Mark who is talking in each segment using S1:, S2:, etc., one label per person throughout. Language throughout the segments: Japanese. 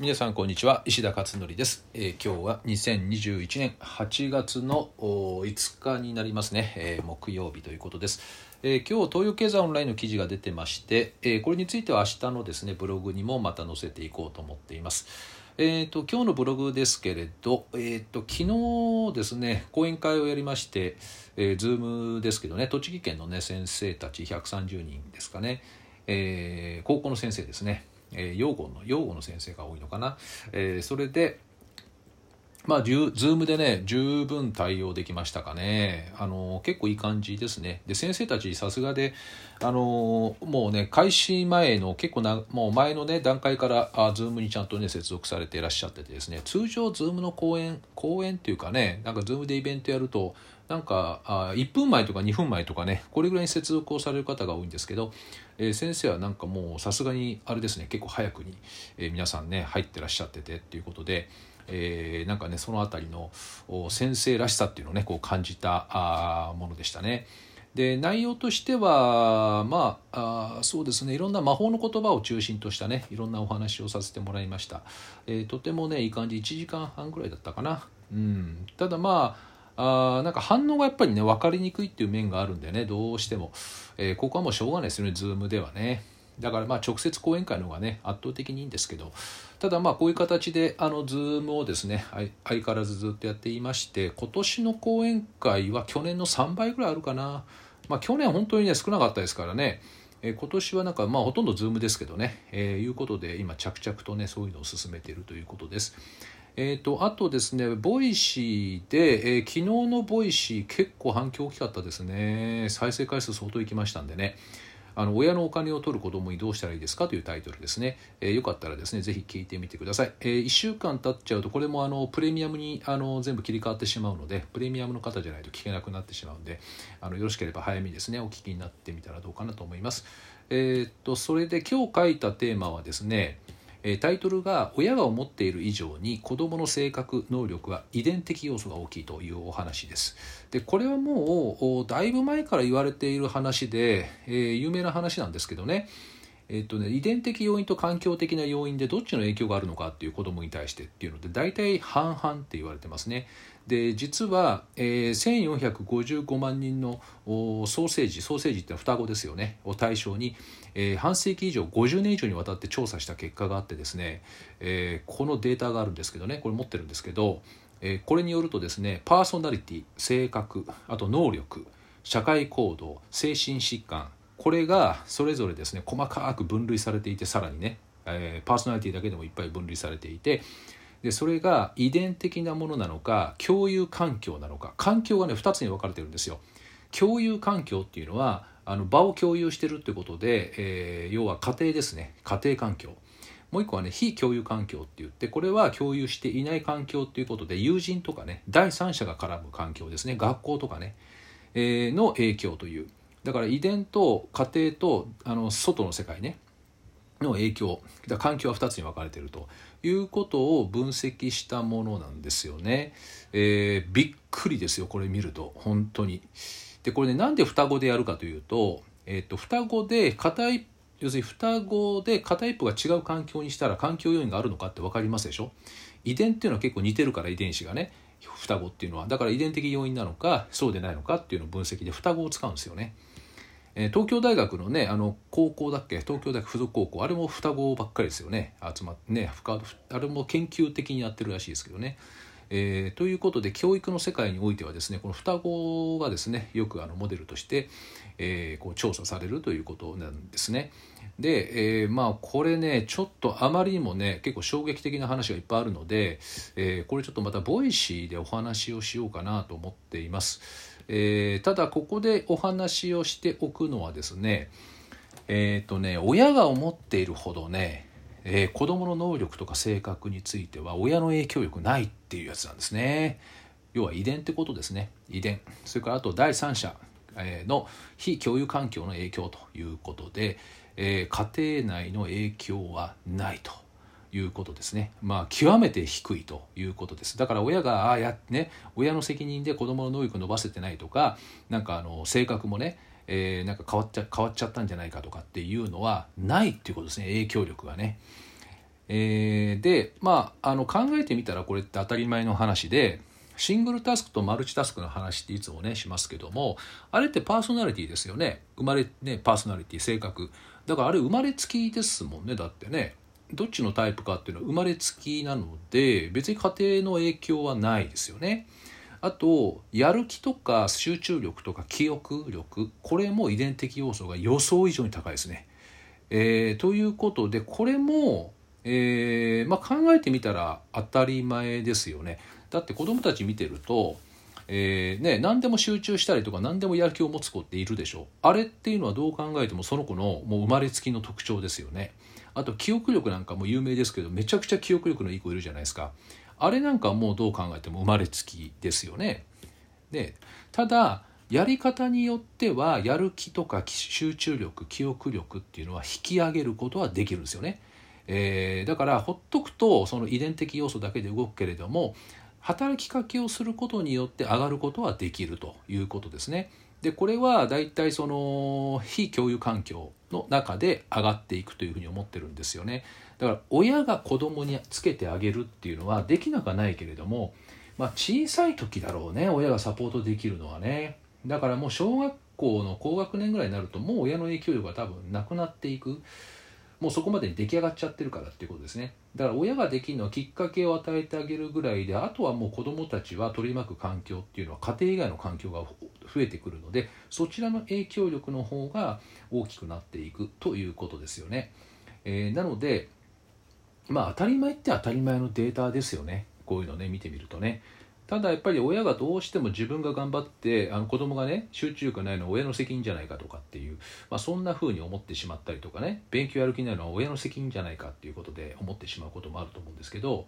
S1: 皆さんこんにちは。石田勝則です、えー今日は2021年8月のお5日になりますね、えー木曜日ということです、えー今日東洋経済オンラインの記事が出てまして、えーこれについては明日のですねブログにもまた載せていこうと思っています。えー、と今日のブログですけれど、えー、と昨日ですね講演会をやりまして、えー、ズームですけどね栃木県の、ね、先生たち130人ですかね、えー高校の先生ですね、えー養護の養護の先生が多いのかな、えーそれでまあ、 Zoom でね、十分対応できましたかね。あの、結構いい感じですね。で、先生たちさすがで、あの、もうね、開始前の結構な、もう前のね、段階から、あ、 Zoom にちゃんとね、接続されていらっしゃっててですね、通常 Zoom の講演、講演っていうかね、なんか Zoom でイベントやると、なんかあ1分前とか2分前とかねこれぐらいに接続をされる方が多いんですけど、えー先生はなんかもうさすがにあれですね結構早くに、えー皆さんね入ってらっしゃっててっていうことで、えーなんかねその辺りの先生らしさっていうのをねこう感じたあものでしたね。で内容としてはまああそうですね。いろんな魔法の言葉を中心としたねいろんなお話をさせてもらいました、えーとてもねいい感じ。1時間半ぐらいだったかな、うん、ただまああなんか反応がやっぱりね分かりにくいっていう面があるんでねどうしても、えーここはもうしょうがないですよね Zoom ではね。だからまあ直接講演会の方がね圧倒的にいいんですけどただまあこういう形であの Zoom をですね相変わらずずっとやっていまして今年の講演会は去年の3倍ぐらいあるかなまあ去年本当にね少なかったですからねえ今年はなんかまあほとんど Zoom ですけどね、えーいうことで今着々とねそういうのを進めているということです。えー、とあとですね、 Voicy で、えー昨日の Voicy 結構反響大きかったですね。再生回数相当いきましたんでね。あの親のお金を取る子供にどうしたらいいですかというタイトルですね。えーよかったらですね、ぜひ聞いてみてください。え1週間経っちゃうと、これもあのプレミアムにあの全部切り替わってしまうので、プレミアムの方じゃないと聞けなくなってしまうんで、あのよろしければ早めにですね、お聞きになってみたらどうかなと思います。えーっと、それで今日書いたテーマはですね、タイトルが「親が思っている以上に子どもの性格能力は遺伝的要素が大きい」というお話です。でこれはもうだいぶ前から言われている話で、えー有名な話なんですけどねえっとね、遺伝的要因と環境的な要因でどっちの影響があるのかっていう子どもに対してっていうので大体半々って言われてますね。で実は、えー1455万人のおソーセージソーセージってのは双子ですよねを対象に、えー半世紀以上50年以上にわたって調査した結果があってですね、えーこのデータがあるんですけどねこれ持ってるんですけど、えーこれによるとですねパーソナリティ性格あと能力社会行動精神疾患これがそれぞれですね細かく分類されていてさらにね、えーパーソナリティだけでもいっぱい分類されていてでそれが遺伝的なものなのか共有環境なのか環境がね2つに分かれてるんですよ。共有環境っていうのはあの場を共有してるってことで、えー要は家庭ですね。家庭環境。もう一個はね非共有環境って言ってこれは共有していない環境っていうことで友人とかね第三者が絡む環境ですね。学校とかね、えーの影響という。だから遺伝と家庭とあの外の世界ね。の影響。だ環境は2つに分かれてると。いうことを分析したものなんですよね。えーびっくりですよ。これ見ると。本当に。でこれねなんで双子でやるかというと,、えー、と双子で片一要するに双子で片一方が違う環境にしたら環境要因があるのかって分かりますでしょ？遺伝っていうのは結構似てるから遺伝子がね。双子っていうのは。だから遺伝的要因なのかそうでないのかっていうのを分析で双子を使うんですよね。えー東京大学のねあの高校だっけ？東京大学附属高校。あれも双子ばっかりですよね。集まってねあれも研究的にやってるらしいですけどね。えーということで教育の世界においてはですねこの双子がですねよくあのモデルとして、えーこう調査されるということなんですね。で、えーまあこれねちょっとあまりにもね結構衝撃的な話がいっぱいあるので、えーこれちょっとまた Voicy でお話をしようかなと思っています。えーただここでお話をしておくのはですねえっ、とね親が思っているほどね、えー子供の能力とか性格については親の影響力ないっていうやつなんですね。要は遺伝ってことですね遺伝それからあと第三者の非共有環境の影響ということで、えー家庭内の影響はないということですね。まあ極めて低いということです。だから親がああやね親の責任で子供の能力伸ばせてないとかなんかあの性格もね、えーなんか変わっちゃ変わっちゃったんじゃないかとかっていうのはないっていうことですね影響力がね。えー、でまああの考えてみたらこれって当たり前の話でシングルタスクとマルチタスクの話っていつもねしますけどもあれってパーソナリティですよね生まれねパーソナリティ性格だからあれ生まれつきですもんねだってねどっちのタイプかっていうのは生まれつきなので別に家庭の影響はないですよね。あとやる気とか集中力とか記憶力これも遺伝的要素が予想以上に高いですね。えー、ということでこれも、えー、まあ、考えてみたら当たり前ですよね。だって子供たち見てると、えー、ね、何でも集中したりとか何でもやる気を持つ子っているでしょあれっていうのはどう考えてもその子のもう生まれつきの特徴ですよね。あと記憶力なんかも有名ですけどめちゃくちゃ記憶力のいい子いるじゃないですか。あれなんかもうどう考えても生まれつきですよね。でただやり方によってはやる気とか集中力記憶力っていうのは引き上げることはできるんですよね。えー、だからほっとくとその遺伝的要素だけで動くけれども働きかけをすることによって上がることはできるということですね。でこれはだいたいその非共有環境の中で上がっていくというふうに思ってるんですよね。だから親が子供につけてあげるっていうのはできなくはないけれども、まあ、小さい時だろうね親がサポートできるのはね。だからもう小学校の高学年ぐらいになるともう親の影響力が多分なくなっていく。もうそこまでに出来上がっちゃってるからっていうことですねだから親ができるのはきっかけを与えてあげるぐらいであとはもう子どもたちは取り巻く環境っていうのは家庭以外の環境が増えてくるのでそちらの影響力の方が大きくなっていくということですよね、えー、なのでまあ当たり前って当たり前のデータですよね。こういうのね見てみるとね。ただやっぱり親がどうしても自分が頑張ってあの子供がね集中力ないのは親の責任じゃないかとかっていう、まあ、そんな風に思ってしまったりとかね勉強やる気ないのは親の責任じゃないかっていうことで思ってしまうこともあると思うんですけど、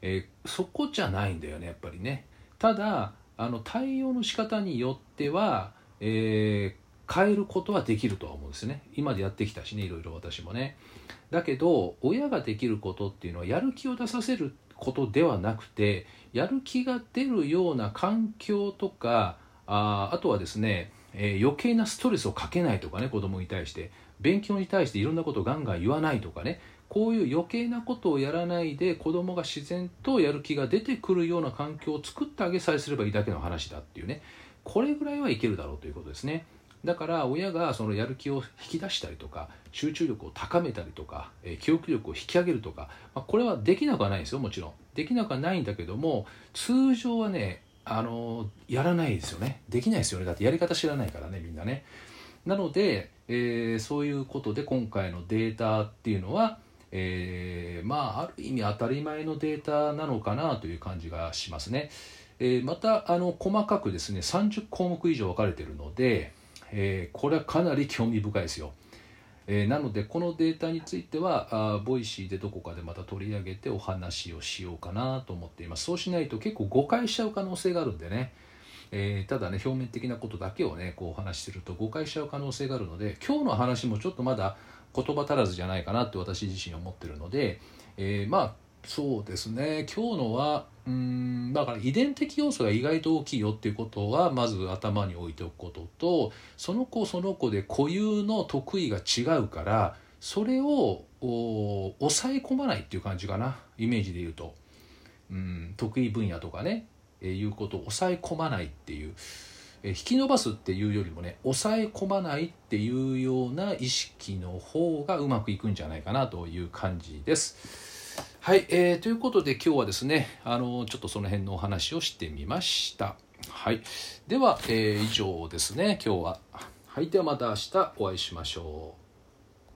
S1: えー、そこじゃないんだよねやっぱりね。ただあの対応の仕方によっては、えー、変えることはできるとは思うんですね。今でやってきたしねいろいろ私もね。だけど親ができることっていうのはやる気を出させることではなくてやる気が出るような環境とかああとはですね、えー、余計なストレスをかけないとかね子供に対して。勉強に対していろんなことをガンガン言わないとかね。こういう余計なことをやらないで子供が自然とやる気が出てくるような環境を作ってあげさえすればいいだけの話だっていうね。これぐらいはいけるだろうということですね。だから親がそのやる気を引き出したりとか集中力を高めたりとか、え、記憶力を引き上げるとか、まあ、これはできなくはないですよもちろん。できなくはないんだけども通常はねあのやらないですよね。できないですよね。だってやり方知らないからねみんなね。なので、えー、そういうことで今回のデータっていうのは、えー、まあある意味当たり前のデータなのかなという感じがしますね、えー、またあの細かくですね30項目以上分かれてるのでえー、これはかなり興味深いですよ。えー、なのでこのデータについてはあ Voicy でどこかでまた取り上げてお話をしようかなと思っています。そうしないと結構誤解しちゃう可能性があるんでね、えー、ただね表面的なことだけをねこうお話しすると誤解しちゃう可能性があるので今日の話もちょっとまだ言葉足らずじゃないかなって私自身思ってるので、えー、まあそうですね。今日のはうんだから遺伝的要素が意外と大きいよっていうことはまず頭に置いておくこととその子その子で固有の得意が違うからそれを抑え込まないっていう感じかな。イメージで言うと。うん得意分野とかね、いうことを抑え込まないっていう、え、引き伸ばすっていうよりもね抑え込まないっていうような意識の方がうまくいくんじゃないかなという感じです。はい、えー、ということで今日はですねあのちょっとその辺のお話をしてみました。はい。では、えー、以上ですね今日は。はいではまた明日お会いしましょう。